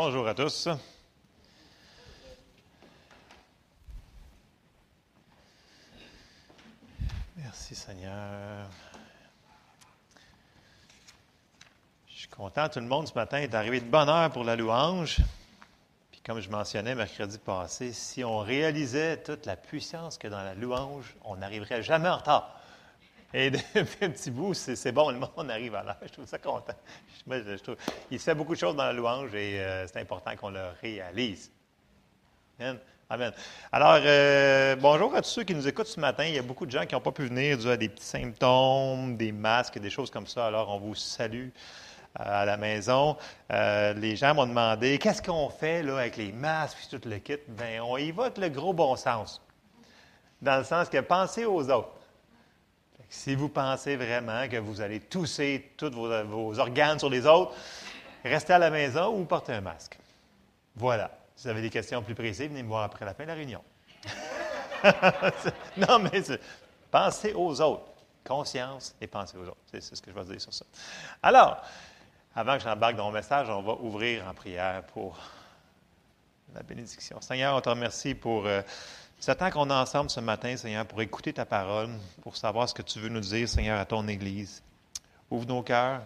Bonjour à tous. Merci Seigneur. Je suis content, tout le monde ce matin est arrivé de bonne heure pour la louange. Puis comme je mentionnais mercredi passé, si on réalisait toute la puissance que dans la louange, on n'arriverait jamais en retard. Et depuis un petit bout, c'est bon, le monde arrive à l'heure. Je trouve ça content. il se fait beaucoup de choses dans la louange et euh, c'est important qu'on le réalise. Amen. Amen. Alors, euh, bonjour à tous ceux qui nous écoutent ce matin. Il y a beaucoup de gens qui n'ont pas pu venir dû à des petits symptômes, des masques, des choses comme ça. Alors, on vous salue euh, à la maison. les gens m'ont demandé qu'est-ce qu'on fait là, avec les masques et tout le kit? Bien, on y va avec le gros bon sens. Dans le sens que pensez aux autres. Si vous pensez vraiment que vous allez tousser tous vos, organes sur les autres, restez à la maison ou portez un masque. Voilà. Si vous avez des questions plus précises, venez me voir après la fin de la réunion. non, mais pensez aux autres. Conscience et pensez aux autres. C'est ce que je vais dire sur ça. Alors, avant que j'embarque dans mon message, on va ouvrir en prière pour la bénédiction. Seigneur, on te remercie pour euh, temps qu'on est ensemble ce matin, Seigneur, pour écouter ta parole, pour savoir ce que tu veux nous dire, Seigneur, à ton Église. Ouvre nos cœurs,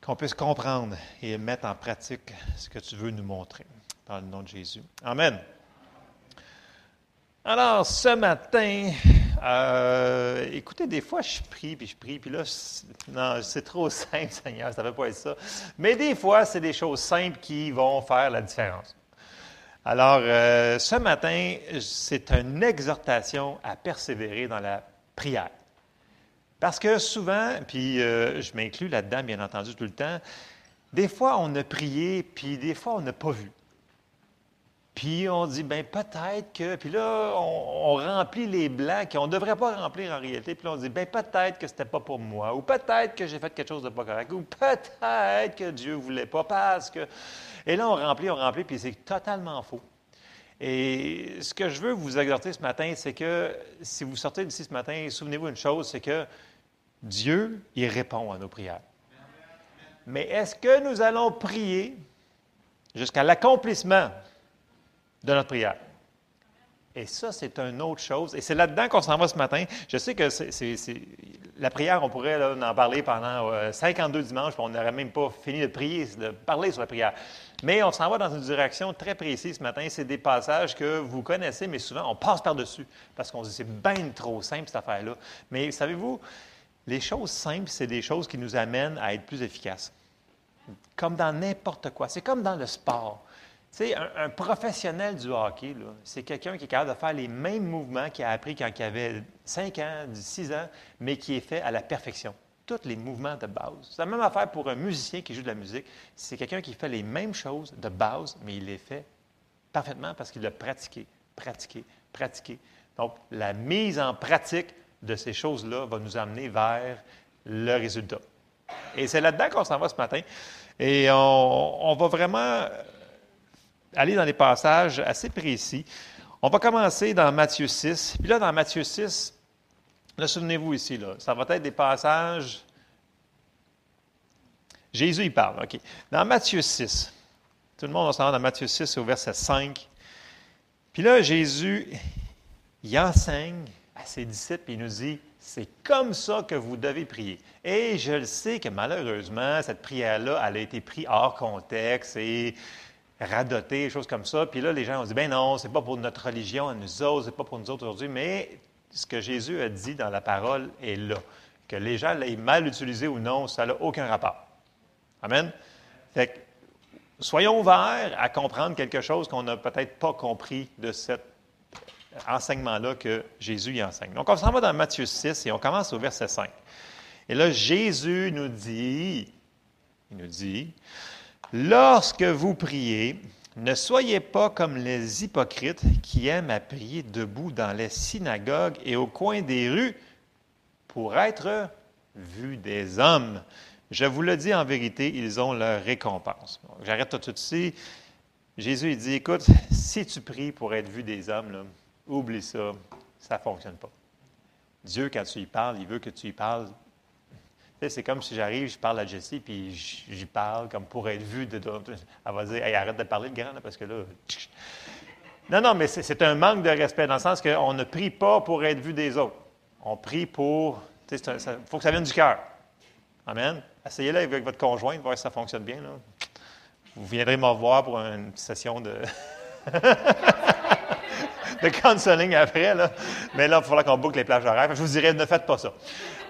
qu'on puisse comprendre et mettre en pratique ce que tu veux nous montrer. Dans le nom de Jésus. Amen. Alors, ce matin, euh, écoutez, des fois, je prie, puis je prie, puis là, non, c'est trop simple, Seigneur, ça ne veut pas être ça. Mais des fois, c'est des choses simples qui vont faire la différence. Alors, euh, ce matin, c'est une exhortation à persévérer dans la prière. Parce que souvent, puis euh, je m'inclus là-dedans, bien entendu, tout le temps, des fois, on a prié, puis des fois, on n'a pas vu. Puis on dit, ben peut-être que. Puis là, on, remplit les blancs qu'on ne devrait pas remplir en réalité. Puis là, on dit, ben peut-être que ce n'était pas pour moi. Ou peut-être que j'ai fait quelque chose de pas correct. Ou peut-être que Dieu ne voulait pas parce que. Et là, on remplit, on remplit, puis c'est totalement faux. Et ce que je veux vous exhorter ce matin, c'est que si vous sortez d'ici ce matin, souvenez-vous une chose, c'est que Dieu, il répond à nos prières. Mais est-ce que nous allons prier jusqu'à l'accomplissement de notre prière? Et ça, c'est une autre chose. Et c'est là-dedans qu'on s'en va ce matin. Je sais que la prière, on pourrait en parler pendant 52 euh, dimanches, puis on n'aurait même pas fini de prier, de parler sur la prière. Mais on s'en va dans une direction très précise ce matin. C'est des passages que vous connaissez, mais souvent, on passe par-dessus parce qu'on se dit c'est bien trop simple, cette affaire-là. Mais savez-vous, les choses simples, c'est des choses qui nous amènent à être plus efficaces. Comme dans n'importe quoi. C'est comme dans le sport. Sais, un, professionnel du hockey, c'est quelqu'un qui est capable de faire les mêmes mouvements qu'il a appris quand il avait 5 ans, 6 ans, mais qui est fait à la perfection. Tous les mouvements de base. C'est la même affaire pour un musicien qui joue de la musique. C'est quelqu'un qui fait les mêmes choses de base, mais il les fait parfaitement parce qu'il l'a pratiqué, pratiqué, pratiqué. Donc, la mise en pratique de ces choses-là va nous amener vers le résultat. Et c'est là-dedans qu'on s'en va ce matin. Et on va vraiment aller dans des passages assez précis. On va commencer dans Matthieu 6. Puis là, dans Matthieu 6, là, souvenez-vous ici, là, ça va être des passages. Jésus, il parle, OK. Dans Matthieu 6, tout le monde va s'en dans Matthieu 6 au verset 5. Puis là, Jésus, il enseigne à ses disciples, il nous dit, c'est comme ça que vous devez prier. Et je le sais que malheureusement, cette prière-là, elle a été prise hors contexte et radoter, des choses comme ça. Puis là, les gens ont dit, ben non, c'est pas pour notre religion nous autres, c'est pas pour nous autres aujourd'hui, mais ce que Jésus a dit dans la parole est là. Que les gens l'aient mal utilisé ou non, ça n'a aucun rapport. Amen? Fait que, soyons ouverts à comprendre quelque chose qu'on n'a peut-être pas compris de cet enseignement-là que Jésus y enseigne. Donc, on s'en va dans Matthieu 6 et on commence au verset 5. Et là, Jésus nous dit, il nous dit, Lorsque vous priez, ne soyez pas comme les hypocrites qui aiment à prier debout dans les synagogues et au coin des rues pour être vus des hommes. Je vous le dis en vérité, ils ont leur récompense. J'arrête tout de suite. Jésus il dit, écoute, si tu pries pour être vu des hommes, oublie ça, ça ne fonctionne pas. Dieu, quand tu y parles, il veut que tu y parles c'est comme si j'arrive, je parle à Jessie, puis j'y parle comme pour être vu. De, elle va dire arrête de parler de grand, parce que là. Non, non, mais c'est un manque de respect dans le sens qu'on ne prie pas pour être vu des autres. On prie pour. Il faut que ça vienne du cœur. Amen. Essayez-le avec votre conjoint, voir si ça fonctionne bien. Vous viendrez me voir pour une session de. de counseling après. Mais là, il va falloir qu'on boucle les plages horaires. Je vous dirais, ne faites pas ça.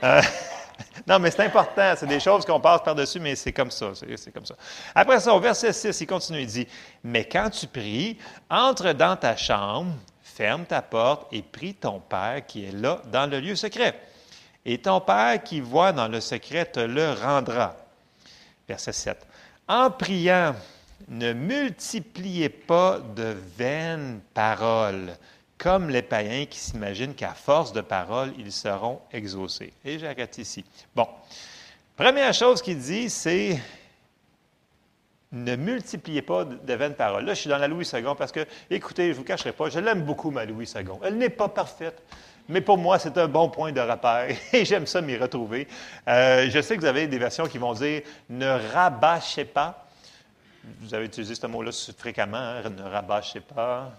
Euh, non, mais c'est important. C'est des choses qu'on passe par-dessus, mais c'est comme ça. C'est comme ça. Après ça, au verset 6, il continue, il dit Mais quand tu pries, entre dans ta chambre, ferme ta porte et prie ton Père qui est là dans le lieu secret. Et ton Père qui voit dans le secret te le rendra. Verset 7. En priant, ne multipliez pas de vaines paroles, comme les païens qui s'imaginent qu'à force de paroles, ils seront exaucés. Et j'arrête ici. Bon. Première chose qu'il dit, c'est ne multipliez pas de vaines paroles. Là, je suis dans la Louis II parce que, écoutez, je ne vous cacherai pas, je l'aime beaucoup, ma Louis II. Elle n'est pas parfaite, mais pour moi, c'est un bon point de repère et j'aime ça m'y retrouver. Euh, je sais que vous avez des versions qui vont dire ne rabâchez pas vous avez utilisé ce mot-là fréquemment, hein, ne rabâchez pas.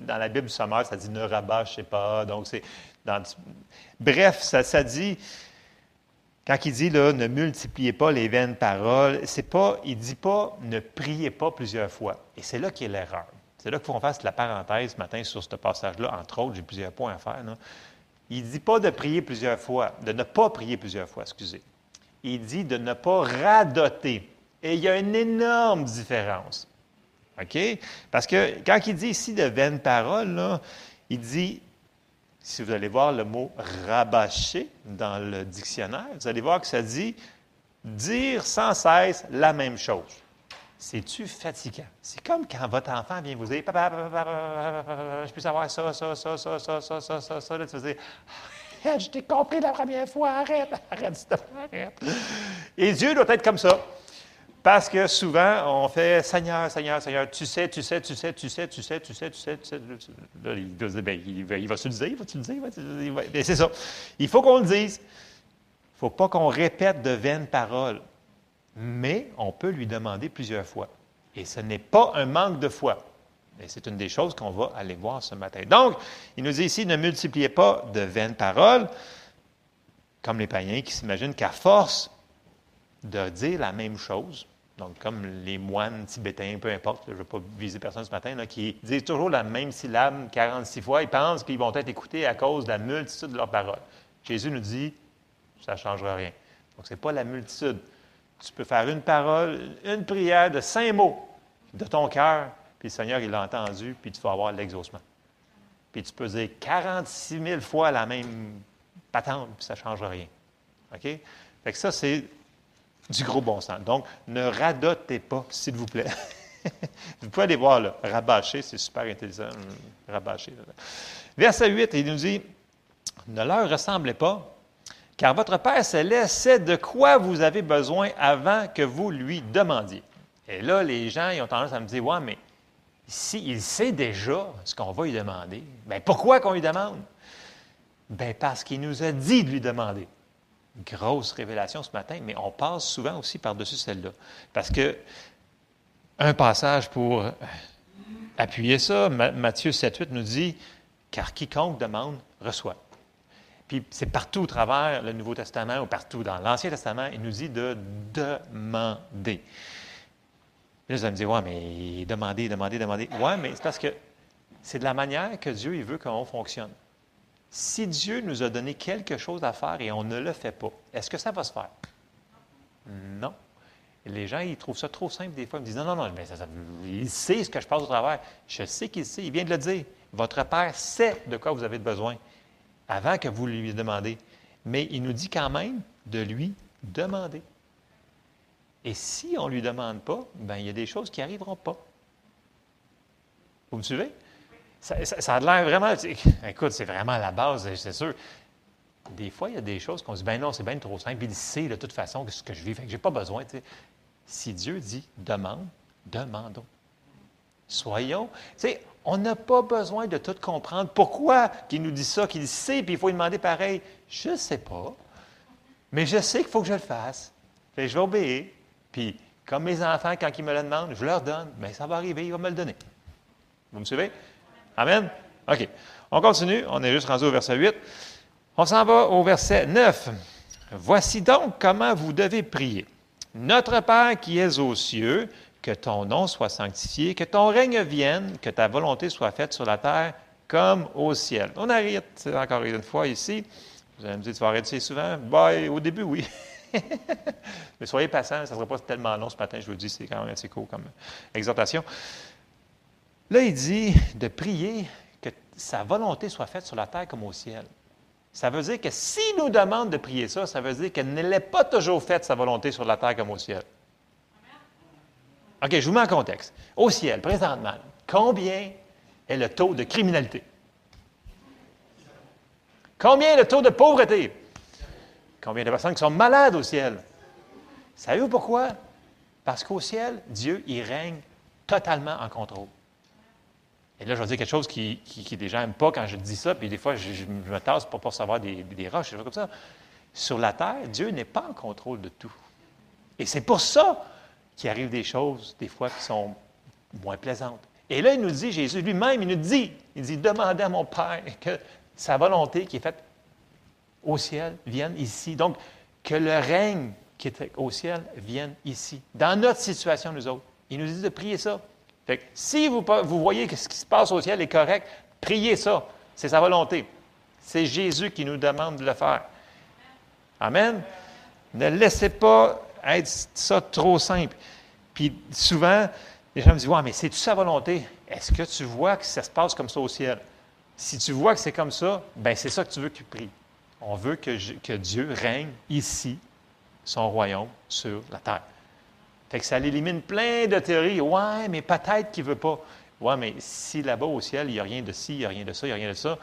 Dans la Bible du sommaire, ça dit ne rabâchez pas. Donc, c'est Bref, ça, dit, quand il dit là, ne multipliez pas les vaines paroles, c'est pas, il ne dit pas ne priez pas plusieurs fois. Et c'est là qu'est l'erreur. C'est là qu'il faut qu'on fasse la parenthèse ce matin sur ce passage-là. Entre autres, j'ai plusieurs points à faire. Il ne dit pas de prier plusieurs fois, de ne pas prier plusieurs fois, excusez. Il dit de ne pas radoter. Et il y a une énorme différence. OK? Parce que quand il dit ici de vaines paroles, il dit, si vous allez voir le mot rabâcher dans le dictionnaire, vous allez voir que ça dit dire sans cesse la même chose. C'est-tu fatigant? C'est comme quand votre enfant vient vous dire je peux savoir ça, ça, ça, ça, ça, ça, ça, ça, ça. Là, tu vas dire Je t'ai compris la première fois, arrête, arrête, arrête. Et Dieu doit être comme ça. Parce que souvent, on fait Seigneur, Seigneur, Seigneur, tu sais, tu sais, tu sais, tu sais, tu sais, tu sais, tu sais, tu sais. Là, il, va, ben, il, va, il va se le dire, il va se le dire, c'est ça. Il faut qu'on le dise. Il ne faut pas qu'on répète de vaines paroles. Mais on peut lui demander plusieurs fois. Et ce n'est pas un manque de foi. Et c'est une des choses qu'on va aller voir ce matin. Donc, il nous dit ici, ne multipliez pas de vaines paroles, comme les païens qui s'imaginent qu'à force de dire la même chose, donc comme les moines tibétains, peu importe, je ne vais pas viser personne ce matin, qui disent toujours la même syllabe 46 fois, ils pensent qu'ils vont être écoutés à cause de la multitude de leurs paroles. Jésus nous dit, ça ne changera rien. Donc, ce n'est pas la multitude. Tu peux faire une parole, une prière de cinq mots de ton cœur, puis le Seigneur, il l'a entendu, puis tu vas avoir l'exaucement. Puis tu peux dire 46 000 fois la même patente, puis ça ne changera rien. OK? Fait que ça, c'est du gros bon sens. Donc, ne radotez pas, s'il vous plaît. vous pouvez aller voir, là, rabâcher, c'est super intelligent, euh, rabâcher. Verset 8, il nous dit, ne leur ressemblez pas, car votre Père céleste sait de quoi vous avez besoin avant que vous lui demandiez. Et là, les gens, ils ont tendance à me dire, ouais, mais si il sait déjà ce qu'on va lui demander, bien, pourquoi qu'on lui demande? Bien, parce qu'il nous a dit de lui demander grosse révélation ce matin, mais on passe souvent aussi par-dessus celle-là. Parce que un passage pour appuyer ça, Matthieu 7, 8 nous dit Car quiconque demande, reçoit. Puis c'est partout au travers le Nouveau Testament ou partout dans l'Ancien Testament, il nous dit de demander. Là, vous allez me dire, ouais, mais demander, demander, demander. Ouais, mais c'est parce que c'est de la manière que Dieu il veut qu'on fonctionne. Si Dieu nous a donné quelque chose à faire et on ne le fait pas, est-ce que ça va se faire? Non. Les gens, ils trouvent ça trop simple des fois. Ils me disent Non, non, non, mais il sait ce que je passe au travers. Je sais qu'il sait, il vient de le dire. Votre Père sait de quoi vous avez besoin avant que vous lui demandez. Mais il nous dit quand même de lui demander. Et si on ne lui demande pas, ben, il y a des choses qui n'arriveront pas. Vous me suivez? Ça, a l'air vraiment. Écoute, c'est vraiment la base, c'est sûr. Des fois, il y a des choses qu'on se dit, ben non, c'est bien trop simple. Il sait de toute façon ce que je vis. Fait que je n'ai pas besoin. Si Dieu dit demande, demandons. Soyons. On n'a pas besoin de tout comprendre. Pourquoi qu'il nous dit ça, qu'il sait, puis il faut lui demander pareil? Je ne sais pas. Mais je sais qu'il faut que je le fasse. je vais obéir. Puis, comme mes enfants, quand ils me le demandent, je leur donne. Mais ça va arriver, il va me le donner. Vous me suivez? Amen? OK. On continue. On est juste rendu au verset 8. On s'en va au verset 9. Voici donc comment vous devez prier. Notre Père qui es aux cieux, que ton nom soit sanctifié, que ton règne vienne, que ta volonté soit faite sur la terre comme au ciel. On arrête encore une fois ici. Vous allez me dire, tu vas arrêter souvent? Ben, au début, oui. Mais soyez patient, ça ne sera pas tellement long ce matin, je vous le dis, c'est quand même assez court comme exhortation. Là, il dit de prier que sa volonté soit faite sur la terre comme au ciel. Ça veut dire que s'il nous demande de prier ça, ça veut dire qu'elle ne pas toujours faite, sa volonté sur la terre comme au ciel. OK, je vous mets en contexte. Au ciel, présentement, combien est le taux de criminalité? Combien est le taux de pauvreté? Combien de personnes qui sont malades au ciel? Savez-vous pourquoi? Parce qu'au ciel, Dieu, il règne totalement en contrôle. Et là, je vais dire quelque chose qui, qui, des gens n'aiment pas quand je dis ça, puis des fois, je, me tasse pour pas savoir des, des roches, des choses comme ça. Sur la terre, Dieu n'est pas en contrôle de tout. Et c'est pour ça qu'il arrive des choses, des fois, qui sont moins plaisantes. Et là, il nous dit, Jésus lui-même, il nous dit, il dit, demandez à mon Père que sa volonté qui est faite au ciel vienne ici. Donc, que le règne qui est au ciel vienne ici, dans notre situation, nous autres. Il nous dit de prier ça. Si vous, voyez que ce qui se passe au ciel est correct, priez ça. C'est sa volonté. C'est Jésus qui nous demande de le faire. Amen. Ne laissez pas être ça trop simple. Puis souvent, les gens me disent mais c'est-tu sa volonté? Est-ce que tu vois que ça se passe comme ça au ciel? Si tu vois que c'est comme ça, ben c'est ça que tu veux que tu pries. On veut que Dieu règne ici, son royaume, sur la terre. Fait que ça élimine plein de théories. Ouais, mais peut-être qu'il ne veut pas. Ouais, mais si là-bas au ciel, il n'y a rien de ci, il n'y a rien de ça, il n'y a rien de ça,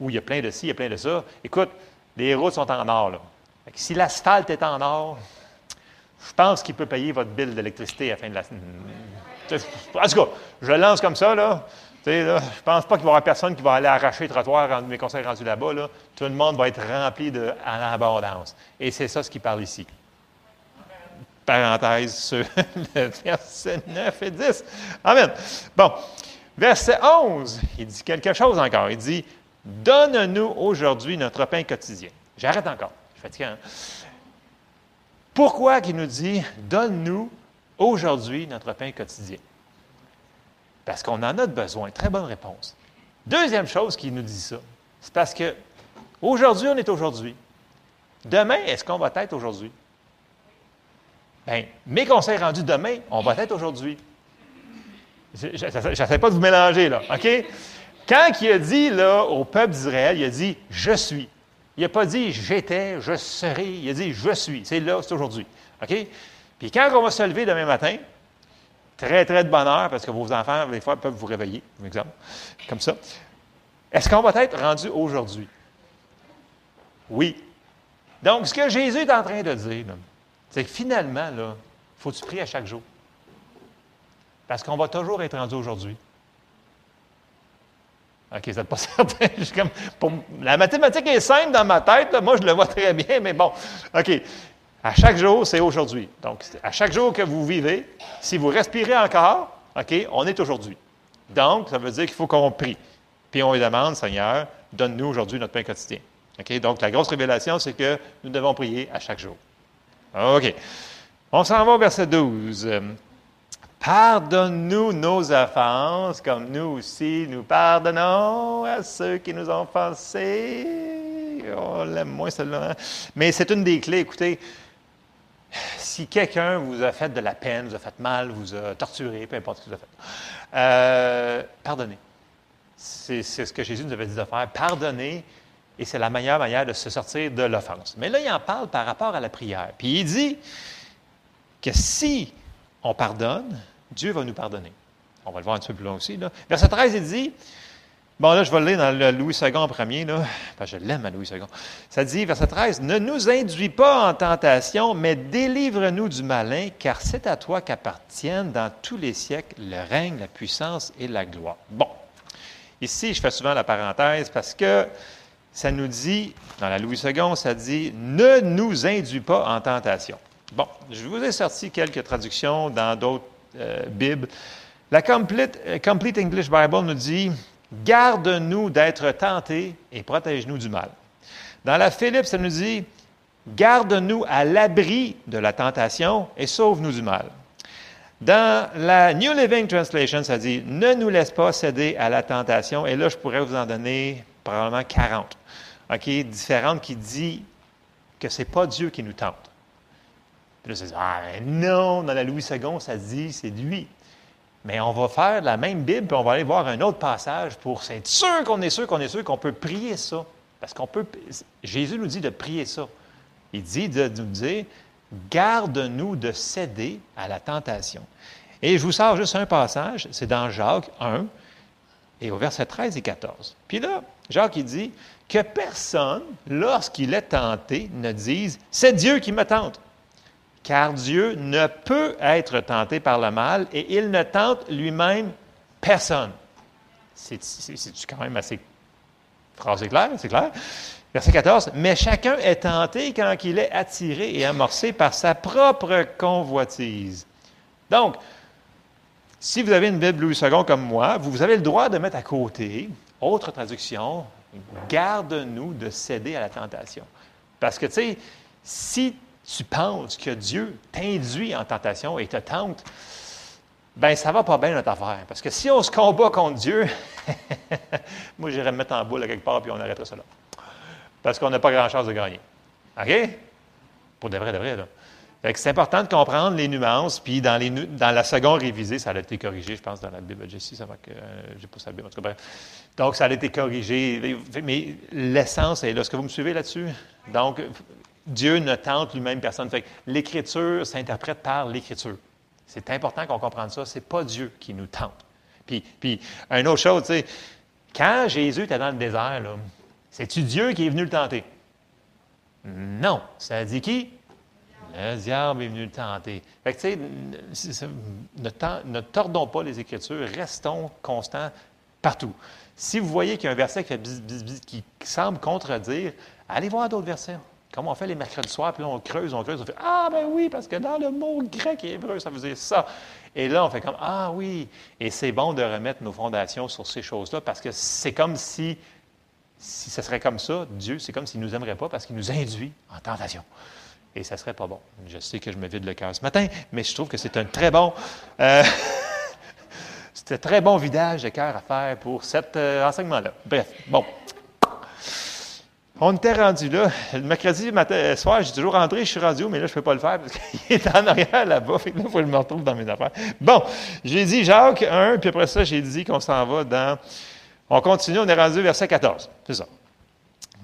ou il y a plein de ci, il y a plein de ça. Écoute, les routes sont en or. Là. Fait que si l'asphalte est en or, je pense qu'il peut payer votre bill d'électricité à fin de la. En tout cas, je lance comme ça, là. Là, je pense pas qu'il va y avoir personne qui va aller arracher le trottoir mes conseils rendus là-bas. Là. Tout le monde va être rempli en abondance. Et c'est ça ce qu'il parle ici parenthèse sur le verset 9 et 10. Amen. Bon, verset 11, il dit quelque chose encore. Il dit, Donne-nous aujourd'hui notre pain quotidien. J'arrête encore. Je suis fatigué. Hein? Pourquoi qu'il nous dit, Donne-nous aujourd'hui notre pain quotidien? Parce qu'on en a besoin. Très bonne réponse. Deuxième chose qui nous dit ça, c'est parce que aujourd'hui, on est aujourd'hui. Demain, est-ce qu'on va être aujourd'hui? Bien, mes conseils rendus demain, on va être aujourd'hui. Je n'essaie pas de vous mélanger, là, OK? Quand il a dit là, au peuple d'Israël, il a dit « je suis ». Il n'a pas dit « j'étais »,« je serai », il a dit « je suis ». C'est là, c'est aujourd'hui. OK? Puis quand on va se lever demain matin, très, très de bonheur, parce que vos enfants, des fois, peuvent vous réveiller, par exemple, comme ça. Est-ce qu'on va être rendu aujourd'hui? Oui. Donc, ce que Jésus est en train de dire, c'est que finalement, là, faut que tu pries à chaque jour. Parce qu'on va toujours être rendu aujourd'hui. OK, vous n'êtes pas certain. la mathématique est simple dans ma tête. moi, je le vois très bien, mais bon. OK. À chaque jour, c'est aujourd'hui. Donc, à chaque jour que vous vivez, si vous respirez encore, OK, on est aujourd'hui. Donc, ça veut dire qu'il faut qu'on prie. Puis on lui demande, Seigneur, donne-nous aujourd'hui notre pain quotidien. OK? Donc, la grosse révélation, c'est que nous devons prier à chaque jour. OK. On s'en va au verset 12. Pardonne-nous nos offenses, comme nous aussi nous pardonnons à ceux qui nous ont offensés. On l'aime moins celle-là. Hein? Mais c'est une des clés. Écoutez, si quelqu'un vous a fait de la peine, vous a fait mal, vous a torturé, peu importe ce que vous a fait, euh, pardonnez. C'est ce que Jésus nous avait dit de faire. Pardonnez et c'est la meilleure manière de se sortir de l'offense. Mais là, il en parle par rapport à la prière. Puis il dit que si on pardonne, Dieu va nous pardonner. On va le voir un petit peu plus loin aussi. Verset 13, il dit, bon là, je vais le lire dans le Louis II en premier, là, je l'aime à Louis II. Ça dit, verset 13, Ne nous induis pas en tentation, mais délivre-nous du malin, car c'est à toi qu'appartiennent dans tous les siècles le règne, la puissance et la gloire. Bon, ici, je fais souvent la parenthèse parce que ça nous dit, dans la Louis II, ça dit Ne nous induis pas en tentation. Bon, je vous ai sorti quelques traductions dans d'autres euh, Bibles. La Complete, euh, Complete English Bible nous dit Garde-nous d'être tentés et protège-nous du mal. Dans la Philippe, ça nous dit Garde-nous à l'abri de la tentation et sauve-nous du mal. Dans la New Living Translation, ça dit Ne nous laisse pas céder à la tentation. Et là, je pourrais vous en donner probablement 40. OK, différentes qui disent que ce n'est pas Dieu qui nous tente. Puis là, c'est Ah, non, dans la Louis II, ça dit c'est lui. Mais on va faire la même Bible, puis on va aller voir un autre passage pour être sûr qu'on est sûr qu'on est sûr qu'on peut prier ça. Parce qu'on peut. Jésus nous dit de prier ça. Il dit de, nous dire Garde-nous de céder à la tentation. Et je vous sors juste un passage, c'est dans Jacques 1, et au verset 13 et 14. Puis là, Jacques, il dit que personne, lorsqu'il est tenté, ne dise C'est Dieu qui me tente. Car Dieu ne peut être tenté par le mal et il ne tente lui-même personne. C'est quand même assez. Phrase claire, c'est clair. Verset 14. Mais chacun est tenté quand il est attiré et amorcé par sa propre convoitise. Donc, si vous avez une Bible Louis II comme moi, vous avez le droit de mettre à côté, autre traduction, garde-nous de céder à la tentation. Parce que, tu sais, si tu penses que Dieu t'induit en tentation et te tente, ben ça va pas bien notre affaire. Parce que si on se combat contre Dieu, moi j'irais me mettre en boule quelque part puis on arrêterait là. Parce qu'on n'a pas grand-chose de gagner. OK? Pour de vrai, de vrai, là. C'est important de comprendre les nuances, puis dans, la seconde révisée, ça a été corrigé, je pense, dans la Bible Jessie, ça va que euh, j'ai pas sa Bible, en tout cas, Donc, ça a été corrigé, mais l'essence est là. Est-ce que vous me suivez là-dessus? Donc, Dieu ne tente lui-même personne. Fait l'Écriture s'interprète par l'Écriture. C'est important qu'on comprenne ça. Ce n'est pas Dieu qui nous tente. Puis, puis une autre chose, tu sais, quand Jésus était dans le désert, c'est-tu Dieu qui est venu le tenter? Non. Ça dit qui? Le diable est venu le tenter. Fait que, tu sais, ne, tordons pas les Écritures, restons constants partout. Si vous voyez qu'il y a un verset qui, qui semble contredire, allez voir d'autres versets. Comme on fait les mercredis soirs, puis là, on creuse, on creuse, on fait Ah, ben oui, parce que dans le mot grec et hébreu, ça veut dire ça. Et là, on fait comme Ah oui. Et c'est bon de remettre nos fondations sur ces choses-là, parce que c'est comme si, si ce serait comme ça, Dieu, c'est comme s'il ne nous aimerait pas, parce qu'il nous induit en tentation. Et ça ne serait pas bon. Je sais que je me vide le cœur ce matin, mais je trouve que c'est un très bon. Euh, c'est un très bon vidage de cœur à faire pour cet euh, enseignement-là. Bref, bon. On était rendu là. Le mercredi euh, soir, j'ai toujours rentré, je suis rendu mais là, je ne peux pas le faire parce qu'il est en arrière là-bas. Fait que là, il faut que je me retrouve dans mes affaires. Bon, j'ai dit Jacques 1, puis après ça, j'ai dit qu'on s'en va dans. On continue, on est rendu verset 14. C'est ça.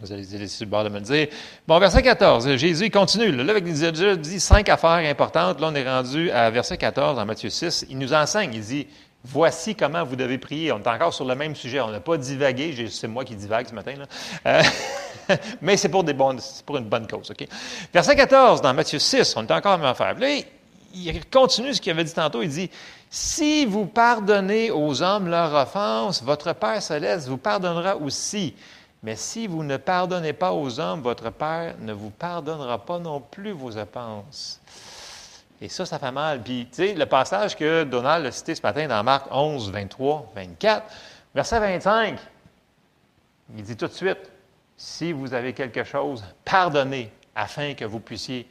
Vous allez sur le bord de me le dire. Bon, verset 14, Jésus continue. Là, avec a déjà dit cinq affaires importantes. Là, on est rendu à verset 14 dans Matthieu 6. Il nous enseigne. Il dit Voici comment vous devez prier. On est encore sur le même sujet. On n'a pas divagué. C'est moi qui divague ce matin. Euh, mais c'est pour, pour une bonne cause. Verset 14 dans Matthieu 6, on est encore à même affaire. Là, il continue ce qu'il avait dit tantôt. Il dit Si vous pardonnez aux hommes leurs offenses, votre Père céleste vous pardonnera aussi. Mais si vous ne pardonnez pas aux hommes, votre Père ne vous pardonnera pas non plus vos offenses. Et ça, ça fait mal. Puis, tu sais, le passage que Donald a cité ce matin dans Marc 11, 23, 24, verset 25, il dit tout de suite, si vous avez quelque chose, pardonnez afin que vous puissiez.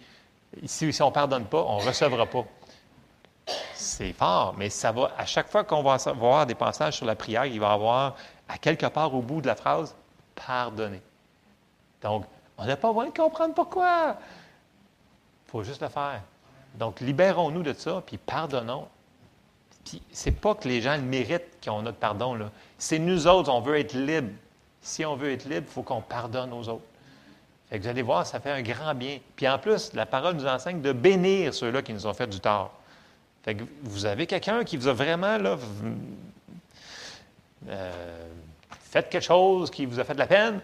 Si, si on ne pardonne pas, on ne recevra pas. C'est fort, mais ça va, à chaque fois qu'on va voir des passages sur la prière, il va y avoir, à quelque part au bout de la phrase, pardonner. Donc, on n'a pas besoin de comprendre pourquoi. Il faut juste le faire. Donc, libérons-nous de ça, puis pardonnons. Puis, c'est pas que les gens le méritent qu'on a notre pardon. C'est nous autres, on veut être libres. Si on veut être libre, il faut qu'on pardonne aux autres. Fait que vous allez voir, ça fait un grand bien. Puis en plus, la parole nous enseigne de bénir ceux-là qui nous ont fait du tort. Fait que vous avez quelqu'un qui vous a vraiment euh, fait quelque chose qui vous a fait de la peine,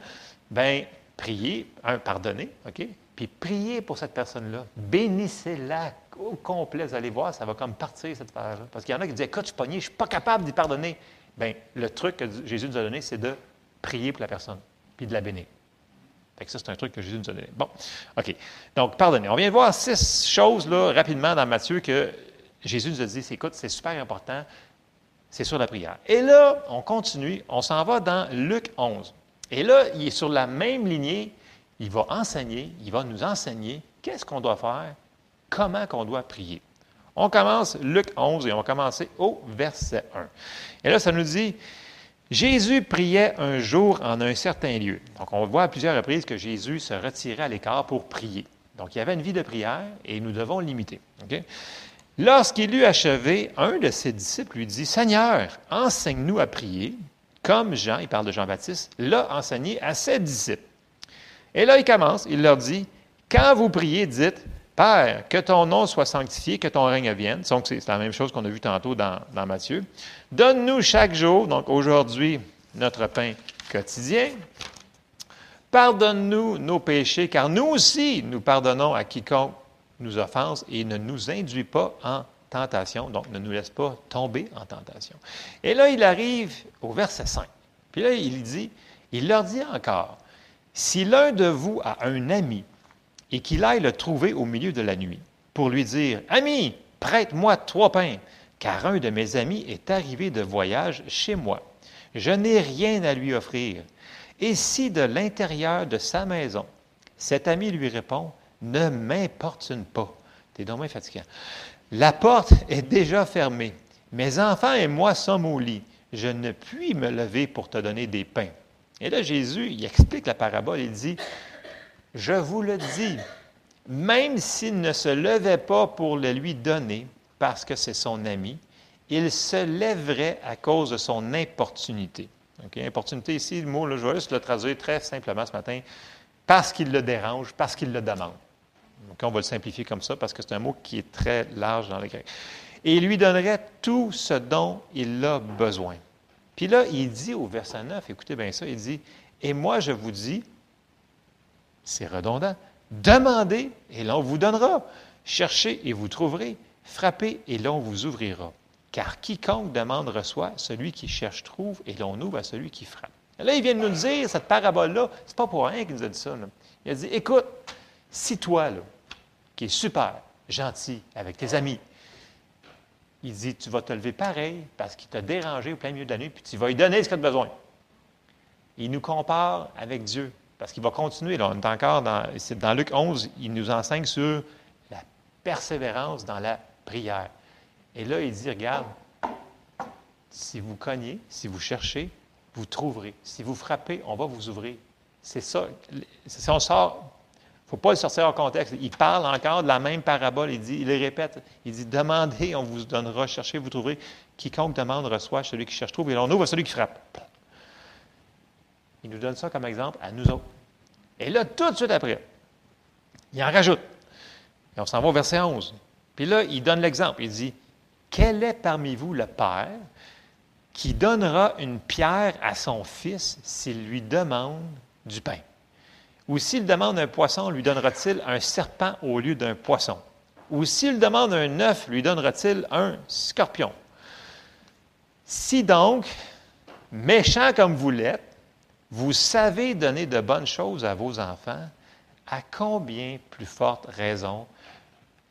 bien, priez, un, pardonnez, OK? Puis priez pour cette personne-là. Bénissez-la au complet. Vous allez voir, ça va comme partir, cette affaire-là. Parce qu'il y en a qui disent Écoute, je suis pogné, je ne suis pas capable d'y pardonner. Bien, le truc que Jésus nous a donné, c'est de prier pour la personne, puis de la bénir. Fait que ça, c'est un truc que Jésus nous a donné. Bon, OK. Donc, pardonnez. On vient de voir six choses, là, rapidement, dans Matthieu, que Jésus nous a dit, écoute, c'est super important, c'est sur la prière. Et là, on continue, on s'en va dans Luc 11. Et là, il est sur la même lignée, il va enseigner, il va nous enseigner qu'est-ce qu'on doit faire, comment qu'on doit prier. On commence Luc 11 et on va commencer au verset 1. Et là, ça nous dit, Jésus priait un jour en un certain lieu. Donc, on voit à plusieurs reprises que Jésus se retirait à l'écart pour prier. Donc, il y avait une vie de prière et nous devons l'imiter. Lorsqu'il eut achevé, un de ses disciples lui dit, Seigneur, enseigne-nous à prier, comme Jean, il parle de Jean-Baptiste, l'a enseigné à ses disciples. Et là, il commence, il leur dit, quand vous priez, dites, Père, que ton nom soit sanctifié, que ton règne vienne. Donc, c'est la même chose qu'on a vu tantôt dans, dans Matthieu. Donne-nous chaque jour, donc aujourd'hui, notre pain quotidien. Pardonne-nous nos péchés, car nous aussi, nous pardonnons à quiconque nous offense et ne nous induit pas en tentation, donc ne nous laisse pas tomber en tentation. Et là, il arrive au verset 5. Puis là, il dit, il leur dit encore, si l'un de vous a un ami et qu'il aille le trouver au milieu de la nuit pour lui dire Ami, prête-moi trois pains, car un de mes amis est arrivé de voyage chez moi. Je n'ai rien à lui offrir. Et si de l'intérieur de sa maison, cet ami lui répond Ne m'importune pas. T'es donc fatiguant. La porte est déjà fermée. Mes enfants et moi sommes au lit. Je ne puis me lever pour te donner des pains. Et là, Jésus, il explique la parabole. Il dit je vous le dis, même s'il ne se levait pas pour le lui donner, parce que c'est son ami, il se lèverait à cause de son importunité. Importunité ici, le mot, là, je vais juste le traduire très simplement ce matin, parce qu'il le dérange, parce qu'il le demande. On va le simplifier comme ça, parce que c'est un mot qui est très large dans le grec. Et il lui donnerait tout ce dont il a besoin. Puis là, il dit au verset 9, écoutez bien ça, il dit, Et moi je vous dis, c'est redondant. Demandez et l'on vous donnera. Cherchez et vous trouverez. Frappez et l'on vous ouvrira. Car quiconque demande reçoit, celui qui cherche trouve et l'on ouvre à celui qui frappe. Là, il vient de nous dire, cette parabole-là, c'est pas pour rien qu'il nous a dit ça. Il a dit, écoute, si toi, là, qui es super gentil avec tes amis, il dit, tu vas te lever pareil parce qu'il t'a dérangé au plein milieu de la nuit, puis tu vas lui donner ce qu'il a besoin. Il nous compare avec Dieu. Parce qu'il va continuer, là, on est encore dans, dans Luc 11, il nous enseigne sur la persévérance dans la prière. Et là, il dit, regarde, si vous cognez, si vous cherchez, vous trouverez. Si vous frappez, on va vous ouvrir. C'est ça. Si on sort, ne faut pas le sortir en contexte. Il parle encore de la même parabole. Il dit, il le répète. Il dit, demandez, on vous donnera. Cherchez, vous trouverez. Quiconque demande reçoit. Celui qui cherche trouve. Et on ouvre celui qui frappe. Il nous donne ça comme exemple à nous autres. Et là, tout de suite après, il en rajoute. Et on s'en va au verset 11. Puis là, il donne l'exemple. Il dit Quel est parmi vous le Père qui donnera une pierre à son fils s'il lui demande du pain? Ou s'il demande un poisson, lui donnera-t-il un serpent au lieu d'un poisson? Ou s'il demande un œuf, lui donnera-t-il un scorpion? Si donc, méchant comme vous l'êtes, vous savez donner de bonnes choses à vos enfants, à combien plus forte raison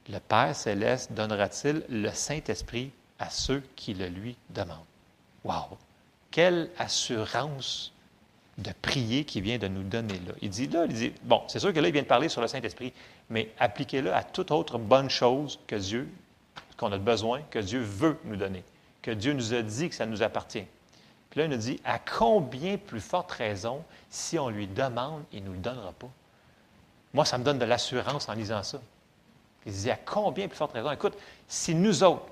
le Père céleste donnera-t-il le Saint-Esprit à ceux qui le lui demandent? Wow! Quelle assurance de prier qu'il vient de nous donner là. Il dit là, il dit, bon, c'est sûr que là, il vient de parler sur le Saint-Esprit, mais appliquez-le à toute autre bonne chose que Dieu, qu'on a besoin, que Dieu veut nous donner, que Dieu nous a dit que ça nous appartient. Puis là, il nous dit, à combien plus forte raison, si on lui demande, il ne nous le donnera pas? Moi, ça me donne de l'assurance en lisant ça. Il dit, à combien plus forte raison? Écoute, si nous autres,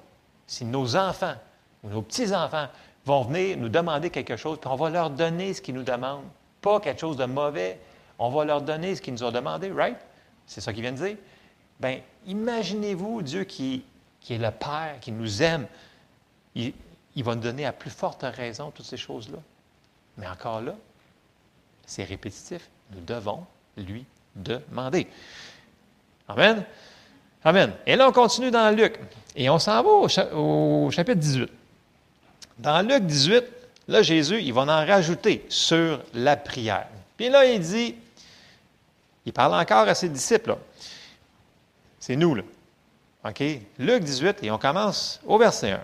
si nos enfants ou nos petits-enfants vont venir nous demander quelque chose, puis on va leur donner ce qu'ils nous demandent, pas quelque chose de mauvais, on va leur donner ce qu'ils nous ont demandé, right? C'est ça qu'il vient de dire. Bien, imaginez-vous Dieu qui, qui est le Père, qui nous aime. Il va nous donner à plus forte raison toutes ces choses-là. Mais encore là, c'est répétitif. Nous devons lui demander. Amen. Amen. Et là, on continue dans Luc. Et on s'en va au, chapitre 18. Dans Luc 18, là, Jésus, il va en rajouter sur la prière. Puis là, il dit, Il parle encore à ses disciples. C'est nous, là. OK? Luc 18, et on commence au verset 1.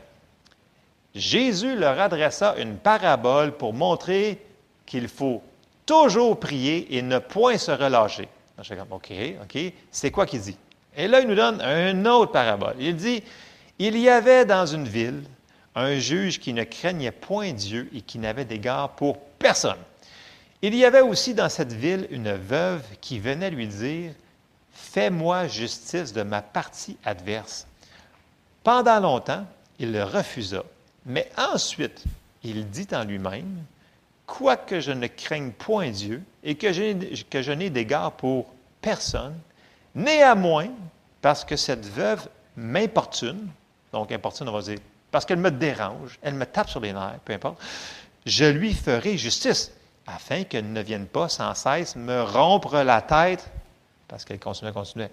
Jésus leur adressa une parabole pour montrer qu'il faut toujours prier et ne point se relâcher. OK, OK. C'est quoi qu'il dit? Et là, il nous donne une autre parabole. Il dit, il y avait dans une ville un juge qui ne craignait point Dieu et qui n'avait d'égard pour personne. Il y avait aussi dans cette ville une veuve qui venait lui dire, Fais-moi justice de ma partie adverse. Pendant longtemps, il le refusa, mais ensuite, il dit en lui-même, Quoique je ne craigne point Dieu et que je, n'ai d'égard pour personne, néanmoins, parce que cette veuve m'importune, donc importune, on parce qu'elle me dérange, elle me tape sur les nerfs, peu importe, je lui ferai justice, afin qu'elle ne vienne pas sans cesse me rompre la tête, parce qu'elle continuait, continuait.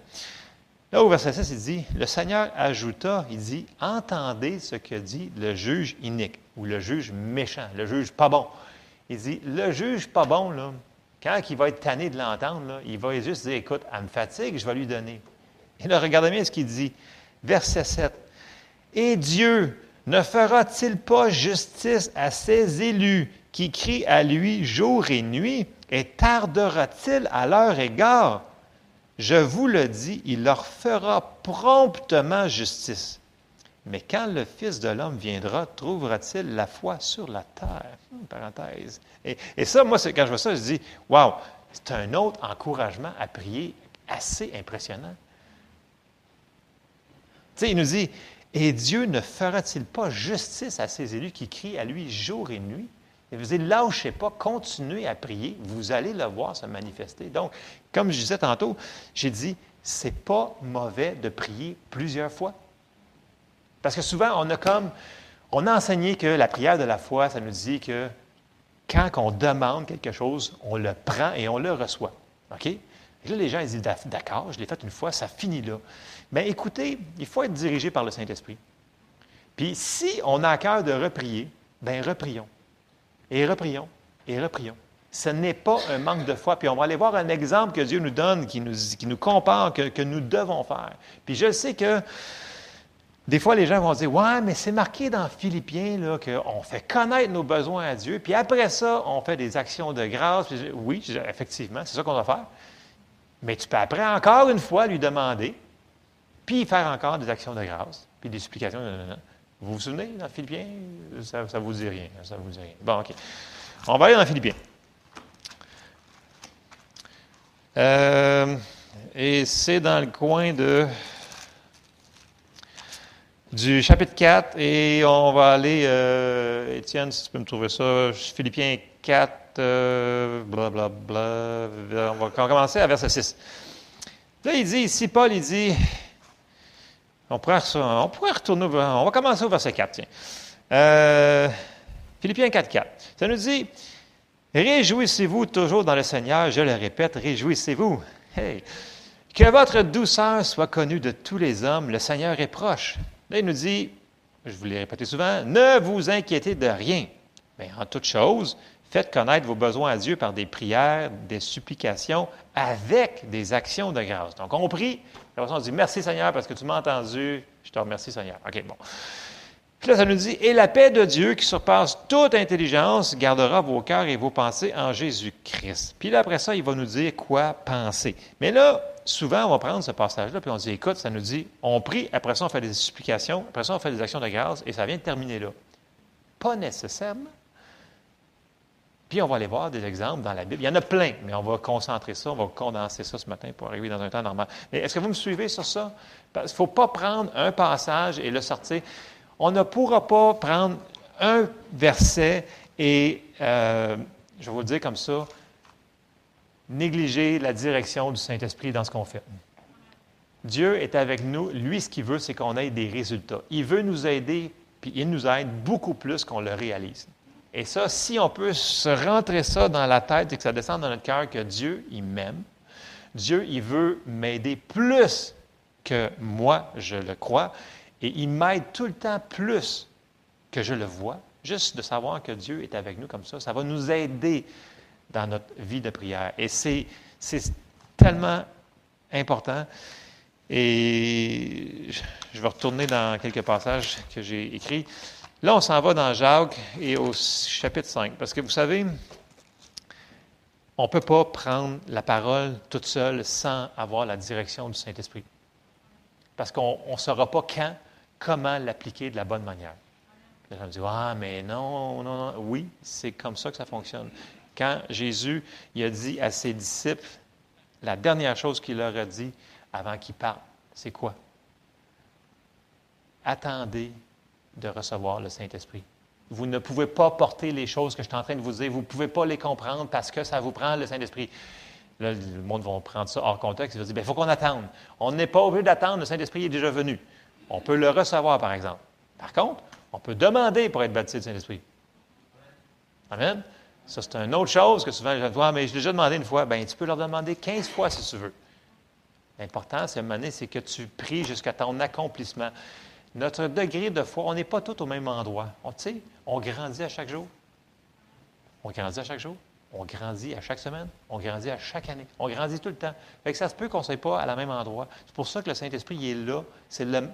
Là, au verset 6, il dit, le Seigneur ajouta, il dit, entendez ce que dit le juge inique, ou le juge méchant, le juge pas bon. Il dit, le juge pas bon, là, quand il va être tanné de l'entendre, il va juste dire, écoute, elle me fatigue, je vais lui donner. Et là, regardez bien ce qu'il dit. Verset 7. Et Dieu ne fera-t-il pas justice à ses élus qui crient à lui jour et nuit, et tardera-t-il à leur égard? Je vous le dis, il leur fera promptement justice. Mais quand le Fils de l'homme viendra, trouvera-t-il la foi sur la terre? Hmm. Et, ça, moi, quand je vois ça, je dis, waouh, c'est un autre encouragement à prier assez impressionnant. Tu sais, il nous dit, et Dieu ne fera-t-il pas justice à ses élus qui crient à lui jour et nuit? Et vous dites, lâchez pas, continuez à prier, vous allez le voir se manifester. Donc, comme je disais tantôt, j'ai dit, c'est pas mauvais de prier plusieurs fois. Parce que souvent, on a comme, on a enseigné que la prière de la foi, ça nous dit que quand on demande quelque chose, on le prend et on le reçoit. OK? Et là, les gens disent, d'accord, je l'ai fait une fois, ça finit là. Mais écoutez, il faut être dirigé par le Saint-Esprit. Puis si on a à cœur de reprier, bien reprions. Et reprions, et reprions. Ce n'est pas un manque de foi. Puis on va aller voir un exemple que Dieu nous donne, qui nous, qui nous compare, que, nous devons faire. Puis je sais que des fois, les gens vont dire Ouais, mais c'est marqué dans Philippiens qu'on fait connaître nos besoins à Dieu, puis après ça, on fait des actions de grâce. oui, effectivement, c'est ça qu'on va faire. Mais tu peux après encore une fois lui demander puis faire encore des actions de grâce, puis des supplications. Vous vous souvenez dans Philippiens? Ça ne vous dit rien. Vous dit rien. Bon, OK. On va aller dans Philippiens. Euh, et c'est dans le coin de du chapitre 4 et on va aller, euh, Étienne, si tu peux me trouver ça, Philippiens 4, euh, on va commencer à verset 6. Là, il dit, ici, Paul, il dit, on pourrait, on pourrait retourner, on va commencer au verset 4, tiens. Euh, Philippiens 4, 4. Ça nous dit, Réjouissez-vous toujours dans le Seigneur, je le répète, réjouissez-vous. Que votre douceur soit connue de tous les hommes, le Seigneur est proche. Là, il nous dit, je vous l'ai répété souvent, ne vous inquiétez de rien. Mais en toute chose, faites connaître vos besoins à Dieu par des prières, des supplications, avec des actions de grâce. Donc, on prie, on dit merci Seigneur parce que tu m'as entendu. Je te remercie Seigneur. OK, bon. Puis là, ça nous dit, et la paix de Dieu qui surpasse toute intelligence gardera vos cœurs et vos pensées en Jésus-Christ. Puis là, après ça, il va nous dire quoi penser. Mais là, souvent, on va prendre ce passage-là, puis on dit, écoute, ça nous dit, on prie, après ça, on fait des explications, après ça, on fait des actions de grâce, et ça vient de terminer là. Pas nécessairement. Puis on va aller voir des exemples dans la Bible. Il y en a plein, mais on va concentrer ça, on va condenser ça ce matin pour arriver dans un temps normal. Mais est-ce que vous me suivez sur ça? Il ne faut pas prendre un passage et le sortir. On ne pourra pas prendre un verset et, euh, je vais vous le dire comme ça, négliger la direction du Saint-Esprit dans ce qu'on fait. Dieu est avec nous. Lui, ce qu'il veut, c'est qu'on ait des résultats. Il veut nous aider, puis il nous aide beaucoup plus qu'on le réalise. Et ça, si on peut se rentrer ça dans la tête et que ça descende dans notre cœur que Dieu, il m'aime, Dieu, il veut m'aider plus que moi, je le crois, et il m'aide tout le temps plus que je le vois. Juste de savoir que Dieu est avec nous comme ça, ça va nous aider dans notre vie de prière. Et c'est tellement important. Et je vais retourner dans quelques passages que j'ai écrits. Là, on s'en va dans Jacques et au chapitre 5. Parce que vous savez, on ne peut pas prendre la parole toute seule sans avoir la direction du Saint-Esprit. Parce qu'on ne saura pas quand, comment l'appliquer de la bonne manière. Les gens me disent Ah, mais non, non, non. Oui, c'est comme ça que ça fonctionne. Quand Jésus a dit à ses disciples, la dernière chose qu'il leur a dit avant qu'il parte, c'est quoi? Attendez de recevoir le Saint-Esprit. Vous ne pouvez pas porter les choses que je suis en train de vous dire. Vous ne pouvez pas les comprendre parce que ça vous prend le Saint-Esprit. Là, le monde va prendre ça hors contexte. Il va dire, il ben, faut qu'on attende. On n'est pas obligé d'attendre. Le Saint-Esprit est déjà venu. On peut le recevoir, par exemple. Par contre, on peut demander pour être baptisé du Saint-Esprit. Amen. Ça, c'est une autre chose que souvent les gens disent, mais je l'ai déjà demandé une fois. Bien, tu peux leur demander 15 fois si tu veux. L'important, c'est, c'est que tu pries jusqu'à ton accomplissement. Notre degré de foi, on n'est pas tous au même endroit. On, on grandit à chaque jour. On grandit à chaque jour. On grandit à chaque semaine. On grandit à chaque année. On grandit tout le temps. Ça se peut qu'on ne soit pas à la même endroit. C'est pour ça que le Saint-Esprit est là. C'est le,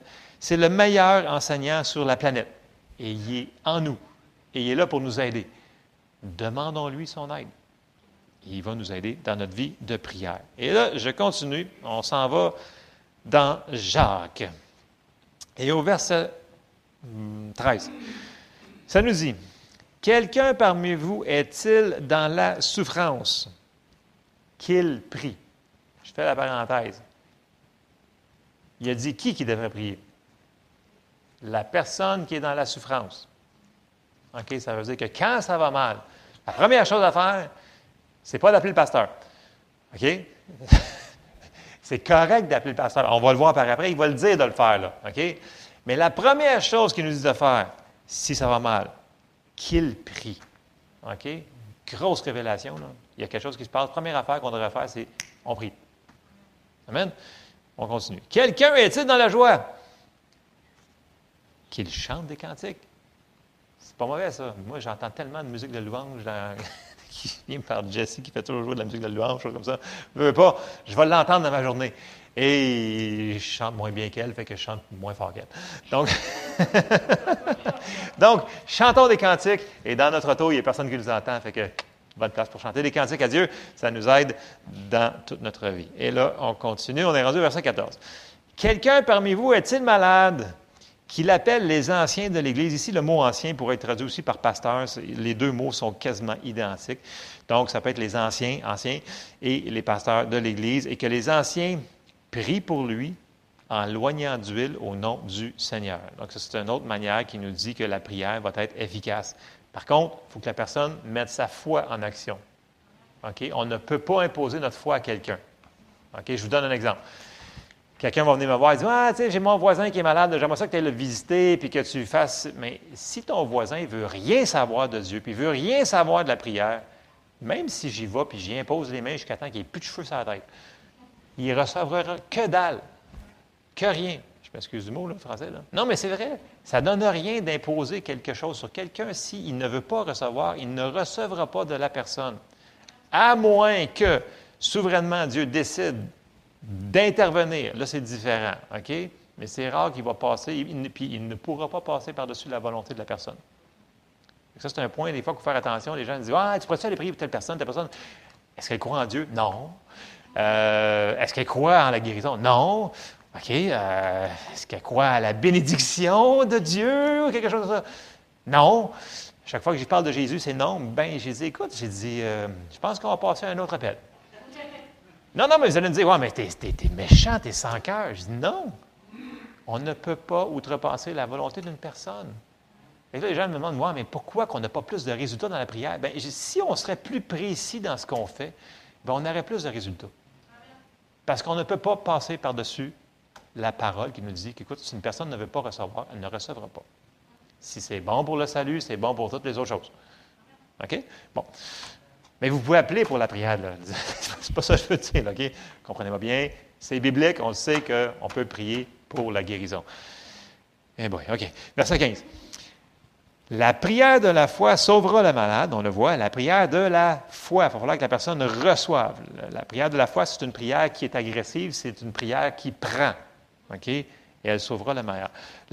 le meilleur enseignant sur la planète. Et il est en nous. Et il est là pour nous aider. Demandons-lui son aide. Il va nous aider dans notre vie de prière. Et là, je continue. On s'en va dans Jacques. Et au verset 13, hmm, ça nous dit, Quelqu'un parmi vous est-il dans la souffrance qu'il prie? Je fais la parenthèse. Il a dit qui qui devrait prier? La personne qui est dans la souffrance. OK, ça veut dire que quand ça va mal, la première chose à faire, c'est pas d'appeler le pasteur. OK? c'est correct d'appeler le pasteur. On va le voir par après, il va le dire de le faire? Mais la première chose qu'il nous dit de faire, si ça va mal, qu'il prie. OK? Grosse révélation. Il y a quelque chose qui se passe. Première affaire qu'on devrait faire, c'est on prie. Amen? On continue. Quelqu'un est-il dans la joie? Qu'il chante des cantiques. C'est pas mauvais, ça. Moi, j'entends tellement de musique de louange dans, qui vient par Jesse, qui fait toujours jouer de la musique de louange, choses comme ça. Je veux pas, je vais l'entendre dans ma journée. Et je chante moins bien qu'elle, fait que je chante moins fort qu'elle. Donc, Donc, chantons des cantiques. Et dans notre auto, il n'y a personne qui nous entend, fait que bonne place pour chanter des cantiques à Dieu. Ça nous aide dans toute notre vie. Et là, on continue. On est rendu au verset 14. Quelqu'un parmi vous est-il malade? Qu'il appelle les anciens de l'Église. Ici, le mot ancien pourrait être traduit aussi par pasteur. Les deux mots sont quasiment identiques. Donc, ça peut être les anciens, anciens, et les pasteurs de l'Église, et que les anciens prient pour lui en loignant d'huile au nom du Seigneur. Donc, c'est une autre manière qui nous dit que la prière va être efficace. Par contre, il faut que la personne mette sa foi en action. On ne peut pas imposer notre foi à quelqu'un. OK? Je vous donne un exemple. Quelqu'un va venir me voir et dire Ah, tu sais, j'ai mon voisin qui est malade, j'aimerais ça que tu ailles le visiter puis que tu fasses. Mais si ton voisin veut rien savoir de Dieu puis ne veut rien savoir de la prière, même si j'y vais puis j'y impose les mains jusqu'à temps qu'il n'y ait plus de cheveux sur la tête, il recevra que dalle, que rien. Je m'excuse du mot, là, français. Non, mais c'est vrai. Ça ne donne rien d'imposer quelque chose sur quelqu'un. S'il ne veut pas recevoir, il ne recevra pas de la personne. À moins que, souverainement, Dieu décide d'intervenir. Là, c'est différent? Mais c'est rare qu'il va passer, puis il ne pourra pas passer par-dessus la volonté de la personne. Ça, c'est un point, des fois, qu'il faut faire attention. Les gens disent Ah, tu pourrais aller prier pour telle personne, telle personne? Est-ce qu'elle croit en Dieu? Non. Euh, est-ce qu'elle croit en la guérison? Non. OK. Euh, est-ce qu'elle croit à la bénédiction de Dieu ou quelque chose comme ça? Non. Chaque fois que je parle de Jésus, c'est non. Ben, j'ai dit, écoute, j'ai dit, euh, je pense qu'on va passer à un autre appel. Non, non, mais vous allez me dire, ouais, mais t'es, es, méchant, t'es sans cœur. Je dis, non. On ne peut pas outrepasser la volonté d'une personne. Et là, les gens me demandent, ouais, mais pourquoi qu'on n'a pas plus de résultats dans la prière? Bien, si on serait plus précis dans ce qu'on fait, bien, on aurait plus de résultats. Parce qu'on ne peut pas passer par-dessus la parole qui nous dit qu'écoute, si une personne ne veut pas recevoir, elle ne recevra pas. Si c'est bon pour le salut, c'est bon pour toutes les autres choses. OK? Bon. Mais vous pouvez appeler pour la prière. c'est pas ça que je veux dire, OK? Comprenez-moi bien. C'est biblique, on sait qu'on peut prier pour la guérison. Eh bien, OK. Verset 15. La prière de la foi sauvera le malade, on le voit. La prière de la foi, il va falloir que la personne reçoive. La prière de la foi, c'est une prière qui est agressive, c'est une prière qui prend. Et elle sauvera le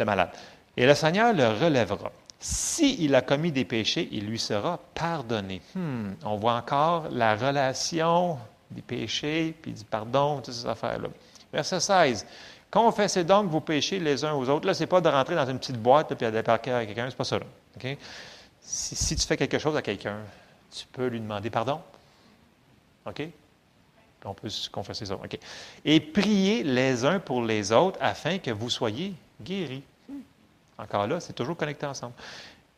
malade. Et le Seigneur le relèvera. S'il a commis des péchés, il lui sera pardonné. Hmm, on voit encore la relation des péchés, puis du pardon, toutes ces affaires-là. Verset 16. Confessez donc vos péchés les uns aux autres. Là, ce n'est pas de rentrer dans une petite boîte et d'aller parquer à quelqu'un, c'est pas ça. Là. Si, tu fais quelque chose à quelqu'un, tu peux lui demander pardon. OK? on peut se confesser ça. OK? Et priez les uns pour les autres afin que vous soyez guéris. Encore là, c'est toujours connecté ensemble.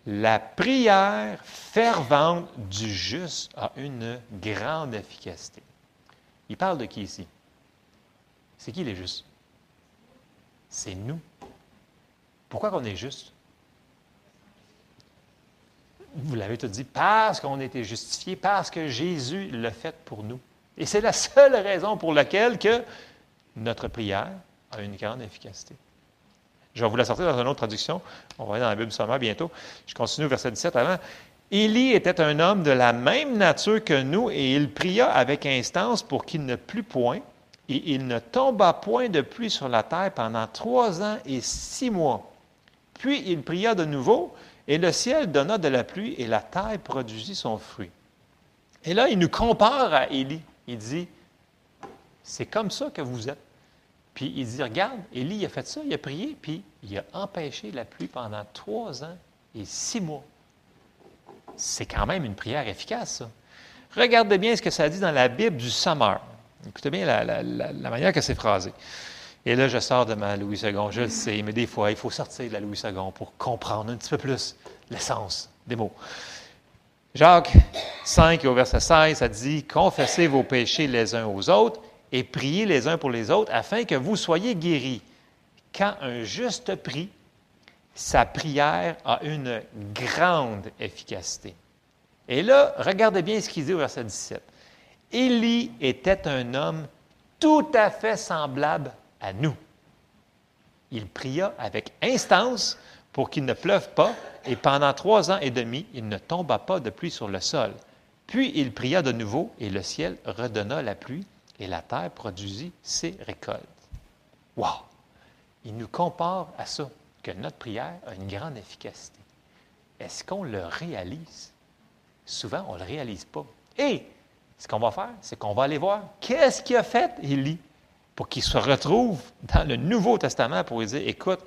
La prière fervente du juste a une grande efficacité. Il parle de qui ici? C'est qui les justes? C'est nous. Pourquoi qu'on est juste? Vous l'avez tout dit, parce qu'on a été justifié, parce que Jésus l'a fait pour nous. Et c'est la seule raison pour laquelle que notre prière a une grande efficacité. Je vais vous la sortir dans une autre traduction. On va aller dans la Bible sommaire bientôt. Je continue au verset 17 avant. Élie était un homme de la même nature que nous et il pria avec instance pour qu'il ne plût point et il ne tomba point de pluie sur la terre pendant trois ans et six mois. Puis il pria de nouveau et le ciel donna de la pluie et la terre produisit son fruit. Et là, il nous compare à Élie. Il dit, c'est comme ça que vous êtes. Puis il dit, regarde, Élie a fait ça, il a prié, puis il a empêché la pluie pendant trois ans et six mois. C'est quand même une prière efficace, ça. Regardez bien ce que ça dit dans la Bible du Sommeur. Écoutez bien la, manière que c'est phrasé. Et là, je sors de ma Louis II, je le sais, mais des fois, il faut sortir de la Louis II pour comprendre un petit peu plus l'essence des mots. Jacques 5, au verset 16, ça dit Confessez vos péchés les uns aux autres et priez les uns pour les autres afin que vous soyez guéris. Quand un juste prie, sa prière a une grande efficacité. Et là, regardez bien ce qu'il dit au verset 17. Élie était un homme tout à fait semblable à nous. Il pria avec instance pour qu'il ne pleuve pas, et pendant trois ans et demi, il ne tomba pas de pluie sur le sol. Puis il pria de nouveau, et le ciel redonna la pluie, et la terre produisit ses récoltes. Wow! Il nous compare à ça que notre prière a une grande efficacité. Est-ce qu'on le réalise? Souvent, on ne le réalise pas. Et ce qu'on va faire, c'est qu'on va aller voir qu'est-ce qu'il a fait, Élie, pour qu'il se retrouve dans le Nouveau Testament pour lui dire, écoute,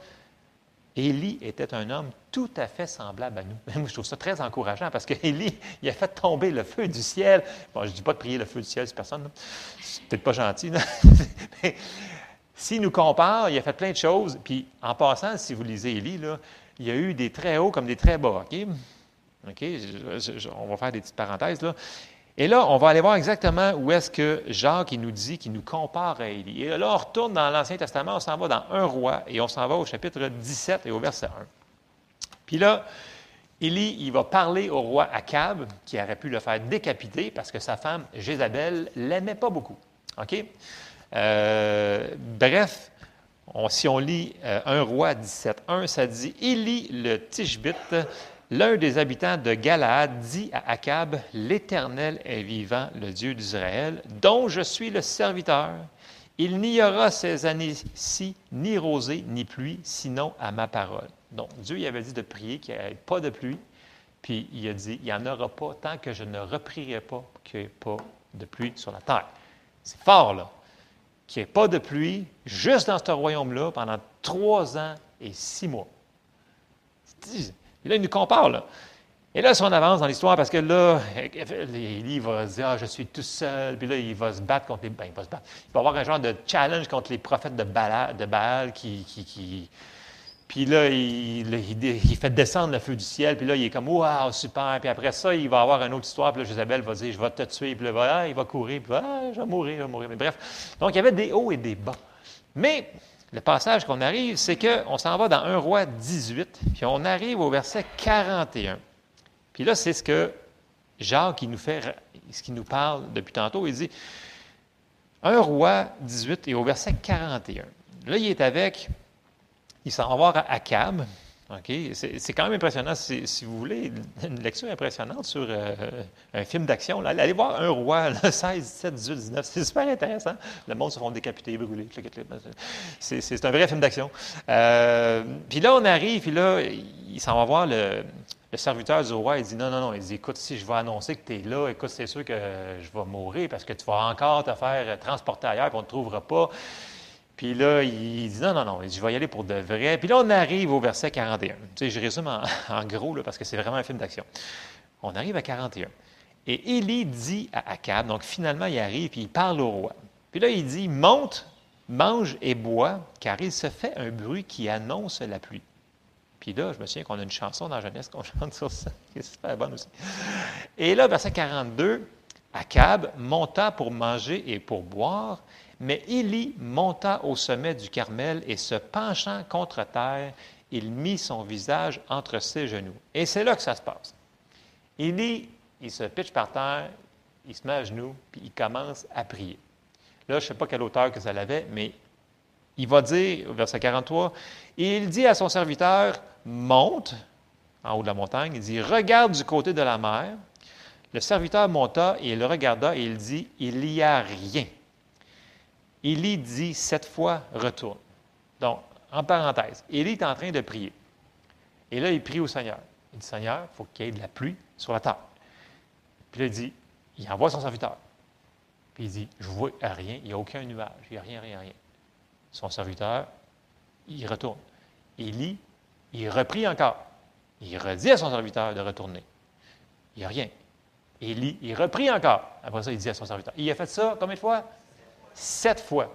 Élie était un homme tout à fait semblable à nous. Moi, je trouve ça très encourageant parce qu'Élie, il a fait tomber le feu du ciel. Bon, je ne dis pas de prier le feu du ciel, c'est personne. C'est peut-être pas gentil. Mais s'il nous compare, il a fait plein de choses. Puis, en passant, si vous lisez Élie, là, il y a eu des très hauts comme des très bas. OK? OK? on va faire des petites parenthèses. Là. Et là, on va aller voir exactement où est-ce que Jacques il nous dit qu'il nous compare à Élie. Et là, on retourne dans l'Ancien Testament, on s'en va dans un roi et on s'en va au chapitre 17 et au verset 1. Puis là, Élie, il va parler au roi Akab, qui aurait pu le faire décapiter parce que sa femme, Jézabel, l'aimait pas beaucoup. OK? Euh, bref, si on lit euh, un roi 17.1, ça dit Élie le Tishbite L'un des habitants de Galaad dit à Akab, L'Éternel est vivant, le Dieu d'Israël, dont je suis le serviteur. Il n'y aura ces années-ci ni rosée ni pluie, sinon à ma parole. Donc, Dieu il avait dit de prier qu'il n'y ait pas de pluie, puis il a dit, il n'y en aura pas tant que je ne reprierai pas qu'il n'y ait pas de pluie sur la terre. C'est fort, là. Qu'il n'y ait pas de pluie juste dans ce royaume-là pendant trois ans et six mois. Et là, il nous compare. Là. Et là, si on avance dans l'histoire, parce que là, Élie va se dire Ah, je suis tout seul, puis là, il va se battre contre les. Ben, il va se battre. Il va avoir un genre de challenge contre les prophètes de Baal, de Baal qui, qui, Puis là il, il, fait descendre le feu du ciel, puis là, il est comme Waouh, super. Puis après ça, il va avoir une autre histoire, puis là, Jézabel va dire Je vais te tuer, puis là, il va courir, puis ah, je vais mourir, je vais mourir. Mais bref. Donc, il y avait des hauts et des bas. Mais le passage qu'on arrive, c'est qu'on s'en va dans 1 roi 18, puis on arrive au verset 41. Puis là, c'est ce que Jacques qui nous fait, ce qui nous parle depuis tantôt. Il dit 1 roi 18 et au verset 41. Là, il est avec, il s'en va voir Akab, OK? C'est quand même impressionnant. Si, vous voulez une lecture impressionnante sur euh, un film d'action, allez voir Un roi, là, 16, 17, 18, 19. C'est super intéressant. Le monde se font décapiter, brûler. C'est un vrai film d'action. Euh, puis là, on arrive, puis là, il s'en va voir le, le, serviteur du roi. Il dit Non, non, non. Il dit Écoute, si je vais annoncer que tu es là, écoute, c'est sûr que je vais mourir parce que tu vas encore te faire transporter ailleurs, puis on ne te trouvera pas. Puis là, il dit non, non, non, je vais y aller pour de vrai. Puis là, on arrive au verset 41. Tu sais, je résume en, gros, parce que c'est vraiment un film d'action. On arrive à 41. Et Élie dit à Akab, donc finalement, il arrive, puis il parle au roi. Puis là, il dit Monte, mange et bois, car il se fait un bruit qui annonce la pluie. Puis là, je me souviens qu'on a une chanson dans jeunesse qu'on chante sur ça, qui est super bonne aussi. Et là, verset 42, Akab monta pour manger et pour boire, mais Élie monta au sommet du Carmel et se penchant contre terre, il mit son visage entre ses genoux. Et c'est là que ça se passe. Élie, il se pitche par terre, il se met à genoux, puis il commence à prier. Là, je ne sais pas quelle hauteur que ça avait, mais il va dire, verset 43, il dit à son serviteur, monte en haut de la montagne, il dit, regarde du côté de la mer. Le serviteur monta et il regarda et il dit, il n'y a rien. Élie dit cette fois retourne. Donc, en parenthèse, Élie est en train de prier. Et là, il prie au Seigneur. Il dit Seigneur, il faut qu'il y ait de la pluie sur la terre. Puis là, il dit il envoie son serviteur. Puis il dit Je vois rien, il n'y a aucun nuage, il n'y a rien, rien, rien. Son serviteur, il retourne. Élie, il reprie encore. Il redit à son serviteur de retourner. Il n'y a rien. Élie, il reprie encore. Après ça, il dit à son serviteur. Il a fait ça combien de fois? Sept fois.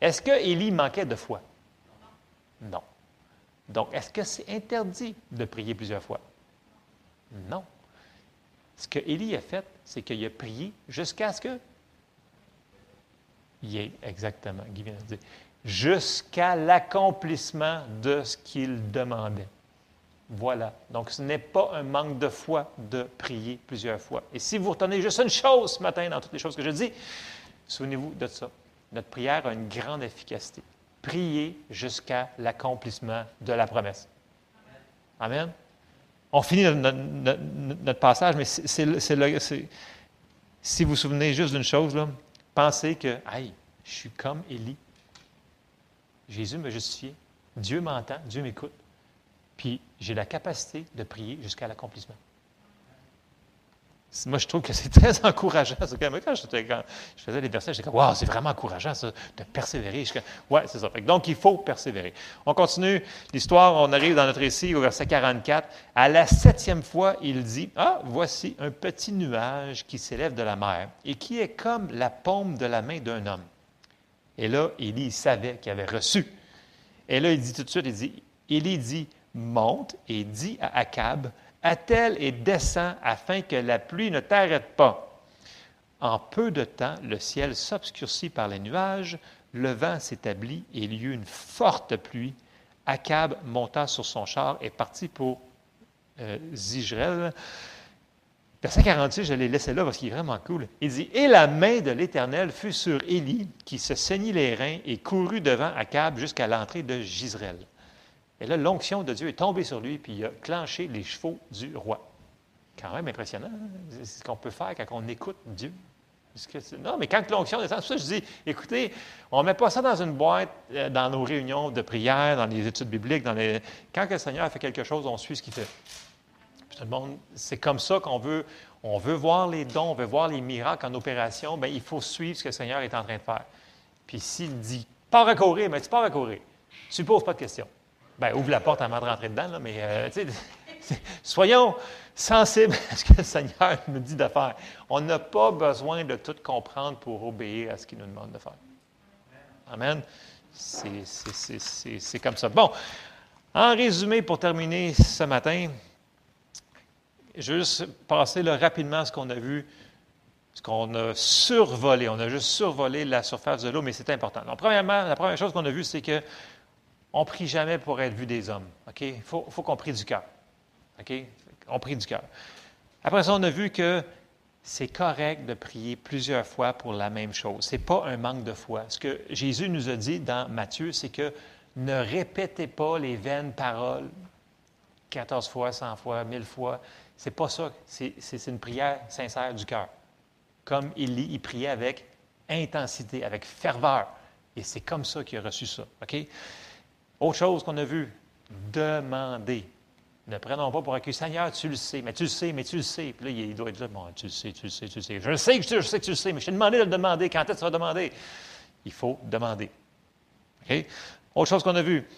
Est-ce que Élie manquait de foi? Non. Donc, est-ce que c'est interdit de prier plusieurs fois? Non. Ce que Élie a fait, c'est qu'il a prié jusqu'à ce que. Il est exactement, Guy vient de dire, jusqu'à l'accomplissement de ce qu'il demandait. Voilà. Donc, ce n'est pas un manque de foi de prier plusieurs fois. Et si vous retenez juste une chose ce matin dans toutes les choses que je dis, Souvenez-vous de ça. Notre prière a une grande efficacité. Priez jusqu'à l'accomplissement de la promesse. Amen. On finit notre, passage, mais si vous vous souvenez juste d'une chose, pensez que, hey, je suis comme Élie. Jésus me justifie. Dieu m'entend, Dieu m'écoute. Puis j'ai la capacité de prier jusqu'à l'accomplissement. Moi, je trouve que c'est très encourageant. Quand, je, faisais les versets, j'étais comme, wow, c'est vraiment encourageant, ça, de persévérer. Oui, c'est ça. Donc, il faut persévérer. On continue l'histoire. On arrive dans notre récit au verset 44. À la septième fois, il dit, ah, voici un petit nuage qui s'élève de la mer et qui est comme la paume de la main d'un homme. Et là, Élie savait qu'il avait reçu. Et là, il dit tout de suite, il dit, Élie dit, monte et dit à Akab, attelle et descend afin que la pluie ne t'arrête pas. En peu de temps, le ciel s'obscurcit par les nuages, le vent s'établit et il y eut une forte pluie. Akab monta sur son char et partit pour euh. Verset 46, je l'ai laissé là parce qu'il est vraiment cool. Il dit Et la main de l'Éternel fut sur Élie, qui se saignit les reins et courut devant Akab jusqu'à l'entrée de Gisraël. Et là, l'onction de Dieu est tombée sur lui, puis il a clenché les chevaux du roi. Quand même impressionnant. Hein? C'est ce qu'on peut faire quand on écoute Dieu. non, mais quand l'onction descend, ça je dis, écoutez, on ne met pas ça dans une boîte euh, dans nos réunions de prière, dans les études bibliques. Dans les... Quand le Seigneur fait quelque chose, on suit ce qu'il fait. tout le monde, c'est comme ça qu'on veut, on veut voir les dons, on veut voir les miracles en opération, bien, il faut suivre ce que le Seigneur est en train de faire. Puis s'il dit, pas à courir, mais tu pars à. Tu ne poses pas de questions. Bien, ouvre la porte avant de rentrer dedans, mais euh, soyons sensibles à ce que le Seigneur nous dit de faire. On n'a pas besoin de tout comprendre pour obéir à ce qu'il nous demande de faire. Amen. C'est comme ça. Bon, en résumé, pour terminer ce matin, je vais juste passer rapidement ce qu'on a vu, ce qu'on a survolé. On a juste survolé la surface de l'eau, mais c'est important. Donc, premièrement, la première chose qu'on a vue, c'est que on prie jamais pour être vu des hommes. Il faut, qu'on prie du cœur. On prie du cœur. Après ça, on a vu que c'est correct de prier plusieurs fois pour la même chose. Ce n'est pas un manque de foi. Ce que Jésus nous a dit dans Matthieu, c'est que ne répétez pas les vaines paroles 14 fois, 100 fois, 1000 fois. C'est pas ça. C'est une prière sincère du cœur. Comme il, il priait avec intensité, avec ferveur. Et c'est comme ça qu'il a reçu ça. OK? Autre chose qu'on a vu, demander. Ne prenons pas pour accueillir. Seigneur, tu le sais, mais tu le sais, mais tu le sais. Puis là, il doit être là, bon, tu le sais, tu le sais, tu le sais. Je sais que je sais que tu le sais, mais je t'ai demandé de le demander. Quand est-ce que tu vas demander? Il faut demander. OK? Autre chose qu'on a vu,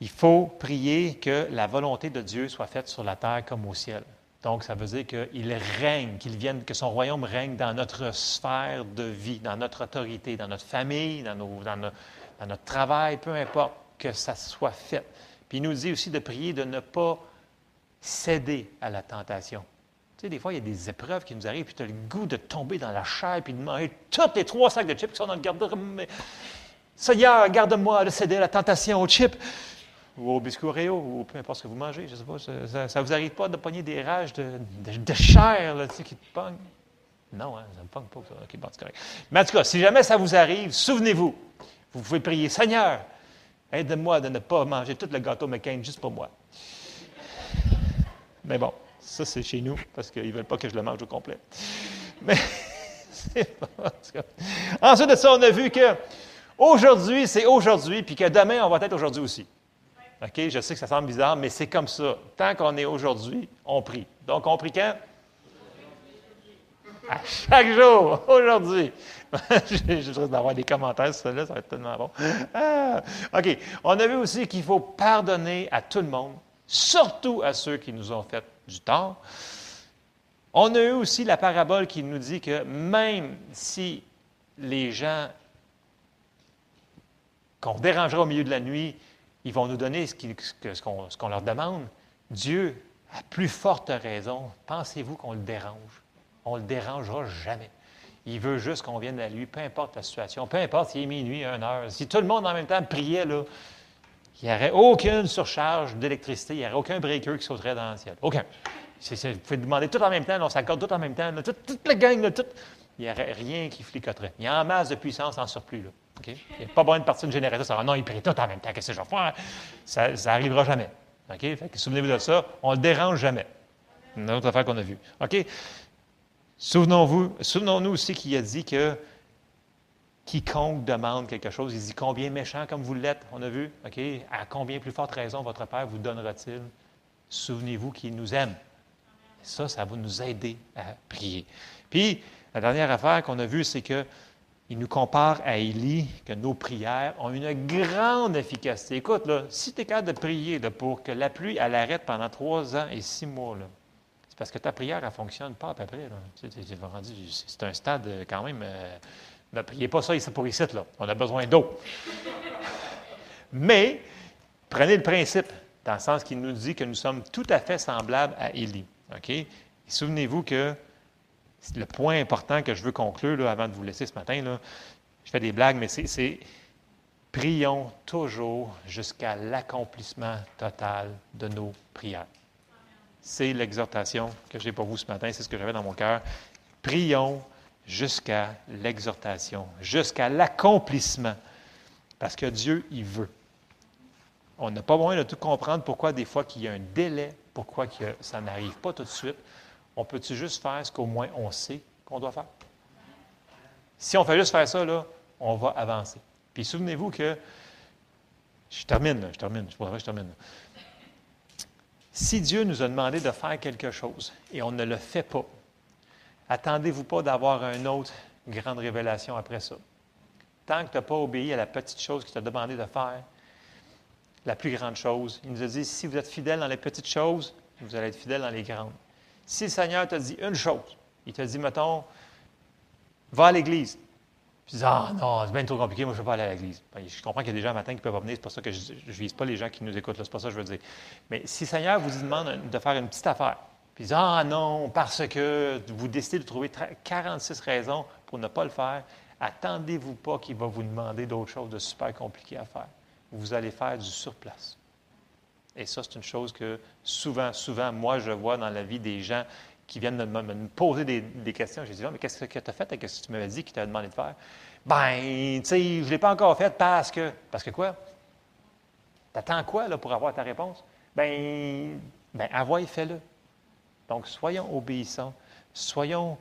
il faut prier que la volonté de Dieu soit faite sur la terre comme au ciel. Donc, ça veut dire qu'il règne, qu'il vienne, que son royaume règne dans notre sphère de vie, dans notre autorité, dans notre famille, dans, dans notre travail, peu importe, que ça soit fait. Puis il nous dit aussi de prier de ne pas céder à la tentation. Tu sais, des fois, il y a des épreuves qui nous arrivent, puis tu as le goût de tomber dans la chair, puis de manger tous les trois sacs de chips qui sont dans le garde-robe. Seigneur, garde-moi de céder à la tentation aux chips, ou au biscuit Oreo, ou peu importe ce que vous mangez, je ne sais pas. Ça ne vous arrive pas de pogner des rages de, chair là, tu sais, qui te pognent? Non, hein, ça ne me pogne pas. Ça. OK, bon, correct. Mais en tout cas, si jamais ça vous arrive, souvenez-vous, vous pouvez prier, Seigneur, Aide-moi de ne pas manger tout le gâteau McCain juste pour moi. Mais bon, ça c'est chez nous parce qu'ils ne veulent pas que je le mange au complet. Mais c'est pas. Ensuite de ça, on a vu que aujourd'hui, c'est aujourd'hui, puis que demain, on va être aujourd'hui aussi. OK? Je sais que ça semble bizarre, mais c'est comme ça. Tant qu'on est aujourd'hui, on prie. Donc, on prie quand? À chaque jour, aujourd'hui. je risque d'avoir des commentaires sur cela, ça va être tellement bon. Ah, OK. On a vu aussi qu'il faut pardonner à tout le monde, surtout à ceux qui nous ont fait du tort. On a eu aussi la parabole qui nous dit que même si les gens qu'on dérangera au milieu de la nuit, ils vont nous donner ce qu'on leur demande, Dieu, à plus forte raison, pensez-vous qu'on le dérange? On ne le dérangera jamais. Il veut juste qu'on vienne à lui, peu importe la situation, peu importe s'il est minuit, une heure. Si tout le monde en même temps priait, là, il n'y aurait aucune surcharge d'électricité, il n'y aurait aucun breaker qui sauterait dans le ciel. Aucun. vous pouvez demander tout en même temps, on s'accorde tout en même temps, toute, la gang, il n'y aurait rien qui flicoterait. Il y a en masse de puissance en surplus. Là. Il n'y a pas besoin de partir une génération. non, il prie tout en même temps. Qu'est-ce que je vais faire? Ça n'arrivera jamais. Souvenez-vous de ça. On ne le dérange jamais. Une autre affaire qu'on a vue. OK? Souvenons-vous, souvenons-nous aussi qu'il a dit que quiconque demande quelque chose, il dit combien méchant comme vous l'êtes, on a vu, OK? À combien plus forte raison votre Père vous donnera-t-il? Souvenez-vous qu'il nous aime. Ça, ça va nous aider à prier. Puis, la dernière affaire qu'on a vue, c'est qu'il nous compare à Élie, que nos prières ont une grande efficacité. Écoute, là, si tu es capable de prier pour que la pluie, elle arrête pendant trois ans et six mois, parce que ta prière, elle ne fonctionne pas à peu près. C'est un stade euh, quand même. Euh, ne priez pas ça pour ici. Là. On a besoin d'eau. Mais prenez le principe, dans le sens qu'il nous dit que nous sommes tout à fait semblables à Élie. Souvenez-vous que le point important que je veux conclure là, avant de vous laisser ce matin, je fais des blagues, mais c'est prions toujours jusqu'à l'accomplissement total de nos prières. C'est l'exhortation que j'ai pour vous ce matin, c'est ce que j'avais dans mon cœur. Prions jusqu'à l'exhortation, jusqu'à l'accomplissement, parce que Dieu, il veut. On n'a pas besoin de tout comprendre pourquoi des fois qu'il y a un délai, pourquoi que ça n'arrive pas tout de suite. On peut-tu juste faire ce qu'au moins on sait qu'on doit faire? Si on fait juste faire ça, là, on va avancer. Puis souvenez-vous que, je termine, je termine, je, je termine. Si Dieu nous a demandé de faire quelque chose et on ne le fait pas, attendez-vous pas d'avoir une autre grande révélation après ça. Tant que tu n'as pas obéi à la petite chose qu'il t'a demandé de faire, la plus grande chose, il nous a dit, si vous êtes fidèle dans les petites choses, vous allez être fidèle dans les grandes. Si le Seigneur t'a dit une chose, il t'a dit, mettons, va à l'Église. Puis dis, ah non, c'est bien trop compliqué, moi je ne peux pas aller à l'église. Ben, je comprends qu'il y a des gens matin qui peuvent pas venir, c'est pour ça que je ne vise pas les gens qui nous écoutent, c'est pas ça que je veux dire. Mais si le Seigneur vous demande de faire une petite affaire, puis dit, ah non, parce que vous décidez de trouver 46 raisons pour ne pas le faire, attendez-vous pas qu'il va vous demander d'autres choses de super compliquées à faire. Vous allez faire du surplace. Et ça, c'est une chose que souvent, souvent, moi, je vois dans la vie des gens qui viennent me, poser des, questions. J'ai dit, ah, mais qu'est-ce que tu as fait? Avec ce que tu m'avais dit qu'il t'a demandé de faire? Ben, tu sais, je ne l'ai pas encore fait parce que. Parce que quoi? Tu attends quoi là, pour avoir ta réponse? ben, ben et fais-le. Donc, soyons obéissants. Soyons,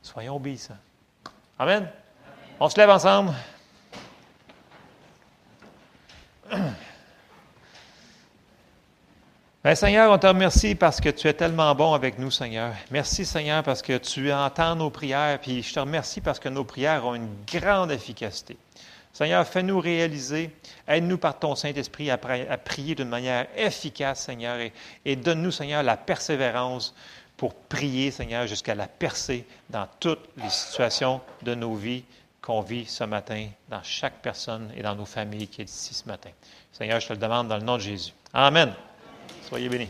soyons obéissants. Amen? On se lève ensemble. Ben, Seigneur, on te remercie parce que tu es tellement bon avec nous, Seigneur. Merci, Seigneur, parce que tu entends nos prières, puis je te remercie parce que nos prières ont une grande efficacité. Seigneur, fais-nous réaliser, aide-nous par ton Saint-Esprit à, prier d'une manière efficace, Seigneur, et, donne-nous, Seigneur, la persévérance pour prier, Seigneur, jusqu'à la percer dans toutes les situations de nos vies qu'on vit ce matin, dans chaque personne et dans nos familles qui est ici ce matin. Seigneur, je te le demande dans le nom de Jésus. Amen. Soyez bénis.